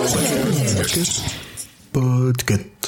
Podcast. Podcast.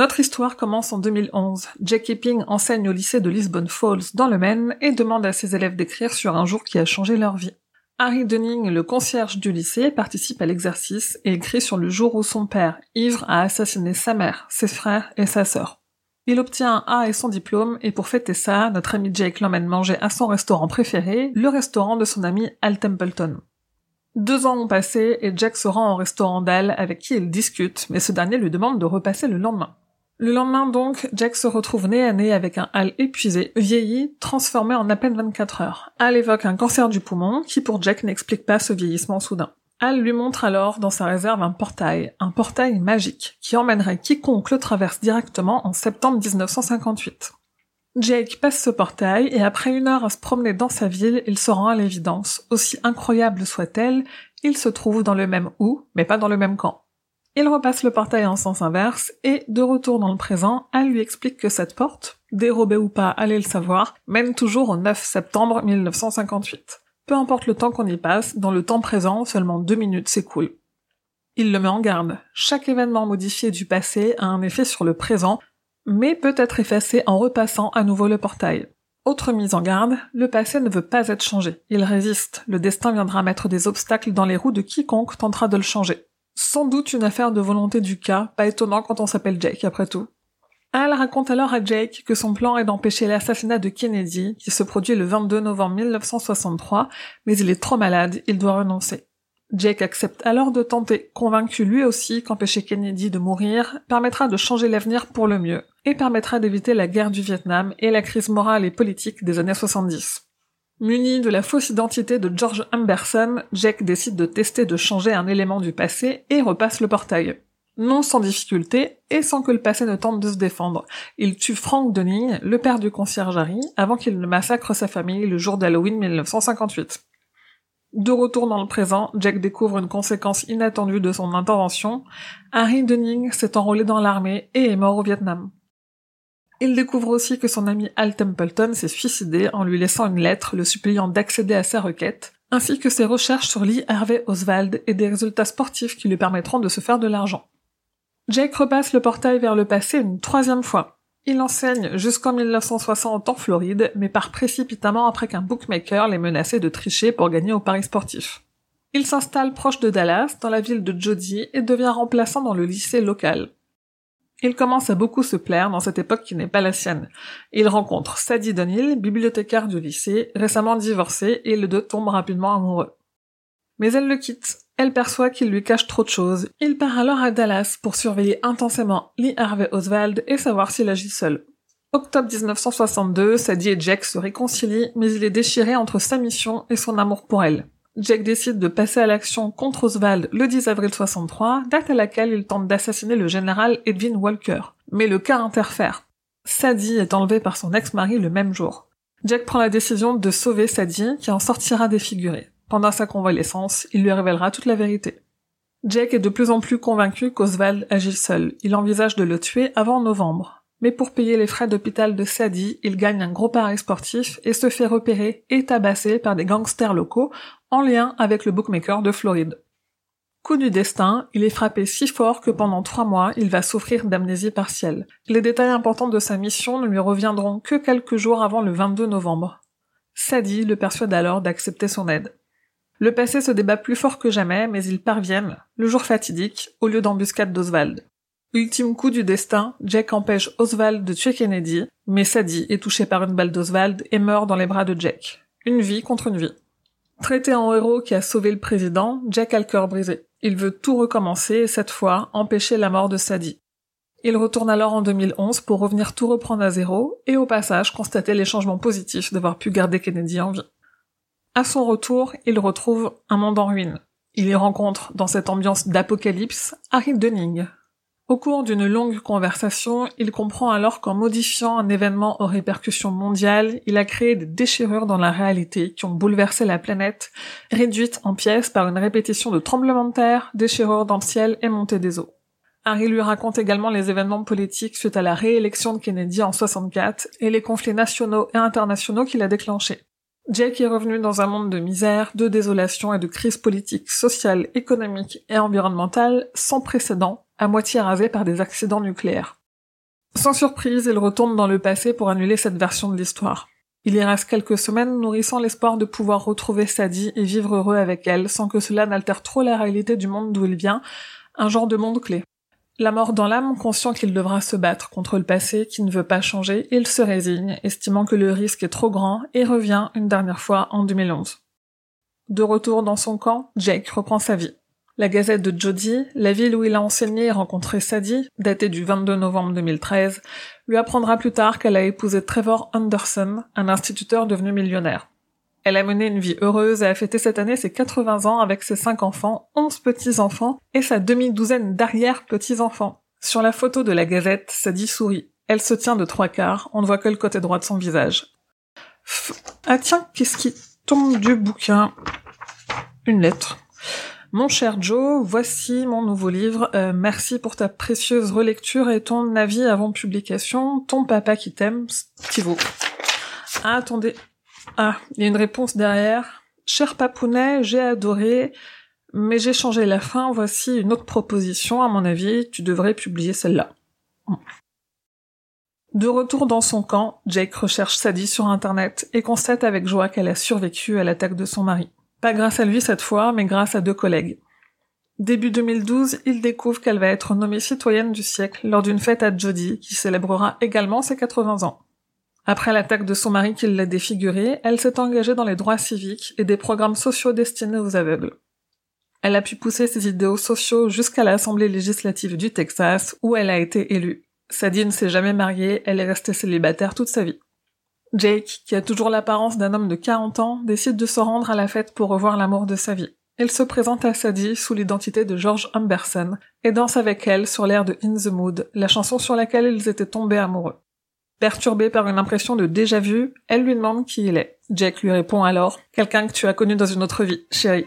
Notre histoire commence en 2011. Jackie Ping enseigne au lycée de Lisbon Falls dans le Maine et demande à ses élèves d'écrire sur un jour qui a changé leur vie. Harry Dunning, le concierge du lycée, participe à l'exercice et écrit sur le jour où son père, ivre, a assassiné sa mère, ses frères et sa sœur. Il obtient un A et son diplôme, et pour fêter ça, notre ami Jake l'emmène manger à son restaurant préféré, le restaurant de son ami Al Templeton. Deux ans ont passé et Jack se rend au restaurant d'Al avec qui il discute, mais ce dernier lui demande de repasser le lendemain. Le lendemain donc, Jack se retrouve nez à nez avec un Al épuisé, vieilli, transformé en à peine 24 heures. Al évoque un cancer du poumon qui pour Jack n'explique pas ce vieillissement soudain. Al lui montre alors dans sa réserve un portail, un portail magique, qui emmènerait quiconque le traverse directement en septembre 1958. Jake passe ce portail et après une heure à se promener dans sa ville, il se rend à l'évidence. Aussi incroyable soit-elle, il se trouve dans le même où, mais pas dans le même camp. Il repasse le portail en sens inverse et, de retour dans le présent, Al lui explique que cette porte, dérobée ou pas, allez le savoir, mène toujours au 9 septembre 1958. Peu importe le temps qu'on y passe, dans le temps présent, seulement deux minutes s'écoulent. Il le met en garde. Chaque événement modifié du passé a un effet sur le présent, mais peut être effacé en repassant à nouveau le portail. Autre mise en garde, le passé ne veut pas être changé. Il résiste. Le destin viendra mettre des obstacles dans les roues de quiconque tentera de le changer. Sans doute une affaire de volonté du cas, pas étonnant quand on s'appelle Jake après tout. Al raconte alors à Jake que son plan est d'empêcher l'assassinat de Kennedy, qui se produit le 22 novembre 1963, mais il est trop malade, il doit renoncer. Jake accepte alors de tenter, convaincu lui aussi qu'empêcher Kennedy de mourir permettra de changer l'avenir pour le mieux, et permettra d'éviter la guerre du Vietnam et la crise morale et politique des années 70. Muni de la fausse identité de George Amberson, Jake décide de tester de changer un élément du passé et repasse le portail. Non sans difficulté, et sans que le passé ne tente de se défendre. Il tue Frank Dunning, le père du concierge Harry, avant qu'il ne massacre sa famille le jour d'Halloween 1958. De retour dans le présent, Jack découvre une conséquence inattendue de son intervention. Harry Dunning s'est enrôlé dans l'armée et est mort au Vietnam. Il découvre aussi que son ami Al Templeton s'est suicidé en lui laissant une lettre le suppliant d'accéder à sa requête, ainsi que ses recherches sur Lee Harvey Oswald et des résultats sportifs qui lui permettront de se faire de l'argent. Jake repasse le portail vers le passé une troisième fois. Il enseigne jusqu'en 1960 en Floride, mais part précipitamment après qu'un bookmaker l'ait menacé de tricher pour gagner au paris sportif. Il s'installe proche de Dallas, dans la ville de Jody, et devient remplaçant dans le lycée local. Il commence à beaucoup se plaire dans cette époque qui n'est pas la sienne. Il rencontre Sadie Donil, bibliothécaire du lycée, récemment divorcée, et les deux tombent rapidement amoureux. Mais elle le quitte. Elle perçoit qu'il lui cache trop de choses. Il part alors à Dallas pour surveiller intensément Lee Harvey Oswald et savoir s'il agit seul. Octobre 1962, Sadie et Jack se réconcilient, mais il est déchiré entre sa mission et son amour pour elle. Jack décide de passer à l'action contre Oswald le 10 avril 63, date à laquelle il tente d'assassiner le général Edwin Walker. Mais le cas interfère. Sadie est enlevée par son ex-mari le même jour. Jack prend la décision de sauver Sadie, qui en sortira défigurée. Pendant sa convalescence, il lui révélera toute la vérité. Jack est de plus en plus convaincu qu'Oswald agit seul. Il envisage de le tuer avant novembre. Mais pour payer les frais d'hôpital de Sadie, il gagne un gros pari sportif et se fait repérer et tabasser par des gangsters locaux en lien avec le bookmaker de Floride. Coup du destin, il est frappé si fort que pendant trois mois, il va souffrir d'amnésie partielle. Les détails importants de sa mission ne lui reviendront que quelques jours avant le 22 novembre. Sadie le persuade alors d'accepter son aide. Le passé se débat plus fort que jamais, mais ils parviennent, le jour fatidique, au lieu d'embuscade d'Oswald. Ultime coup du destin, Jack empêche Oswald de tuer Kennedy, mais Sadie est touchée par une balle d'Oswald et meurt dans les bras de Jack. Une vie contre une vie. Traité en héros qui a sauvé le président, Jack a le cœur brisé. Il veut tout recommencer et cette fois empêcher la mort de Sadie. Il retourne alors en 2011 pour revenir tout reprendre à zéro et au passage constater les changements positifs d'avoir pu garder Kennedy en vie. À son retour, il retrouve un monde en ruine. Il y rencontre, dans cette ambiance d'apocalypse, Harry Dunning. Au cours d'une longue conversation, il comprend alors qu'en modifiant un événement aux répercussions mondiales, il a créé des déchirures dans la réalité qui ont bouleversé la planète, réduite en pièces par une répétition de tremblements de terre, déchirures dans le ciel et montée des eaux. Harry lui raconte également les événements politiques suite à la réélection de Kennedy en 64 et les conflits nationaux et internationaux qu'il a déclenchés. Jake est revenu dans un monde de misère, de désolation et de crise politique, sociale, économique et environnementale sans précédent, à moitié rasé par des accidents nucléaires. Sans surprise, il retourne dans le passé pour annuler cette version de l'histoire. Il y reste quelques semaines nourrissant l'espoir de pouvoir retrouver Sadie et vivre heureux avec elle sans que cela n'altère trop la réalité du monde d'où il vient, un genre de monde clé. La mort dans l'âme, conscient qu'il devra se battre contre le passé qui ne veut pas changer, il se résigne, estimant que le risque est trop grand, et revient une dernière fois en 2011. De retour dans son camp, Jake reprend sa vie. La gazette de Jody, la ville où il a enseigné et rencontré Sadie, datée du 22 novembre 2013, lui apprendra plus tard qu'elle a épousé Trevor Anderson, un instituteur devenu millionnaire. Elle a mené une vie heureuse et a fêté cette année ses 80 ans avec ses 5 enfants, 11 petits-enfants et sa demi-douzaine d'arrière-petits-enfants. Sur la photo de la gazette, Sadie sourit. Elle se tient de trois quarts, on ne voit que le côté droit de son visage. ah tiens, qu'est-ce qui tombe du bouquin? Une lettre. Mon cher Joe, voici mon nouveau livre. Euh, merci pour ta précieuse relecture et ton avis avant publication. Ton papa qui t'aime, Stivo. Ah, attendez, ah, il y a une réponse derrière. Cher Papounet, j'ai adoré, mais j'ai changé la fin. Voici une autre proposition. À mon avis, tu devrais publier celle-là. De retour dans son camp, Jake recherche Sadie sur internet et constate avec joie qu'elle a survécu à l'attaque de son mari. Pas grâce à lui cette fois, mais grâce à deux collègues. Début 2012, il découvre qu'elle va être nommée citoyenne du siècle lors d'une fête à Jody qui célébrera également ses 80 ans. Après l'attaque de son mari qui l'a défigurée, elle s'est engagée dans les droits civiques et des programmes sociaux destinés aux aveugles. Elle a pu pousser ses idéaux sociaux jusqu'à l'Assemblée législative du Texas, où elle a été élue. Sadie ne s'est jamais mariée, elle est restée célibataire toute sa vie. Jake, qui a toujours l'apparence d'un homme de 40 ans, décide de se rendre à la fête pour revoir l'amour de sa vie. Il se présente à Sadie sous l'identité de George Humberson et danse avec elle sur l'air de In the Mood, la chanson sur laquelle ils étaient tombés amoureux. Perturbée par une impression de déjà-vu, elle lui demande qui il est. Jack lui répond alors « Quelqu'un que tu as connu dans une autre vie, chérie ».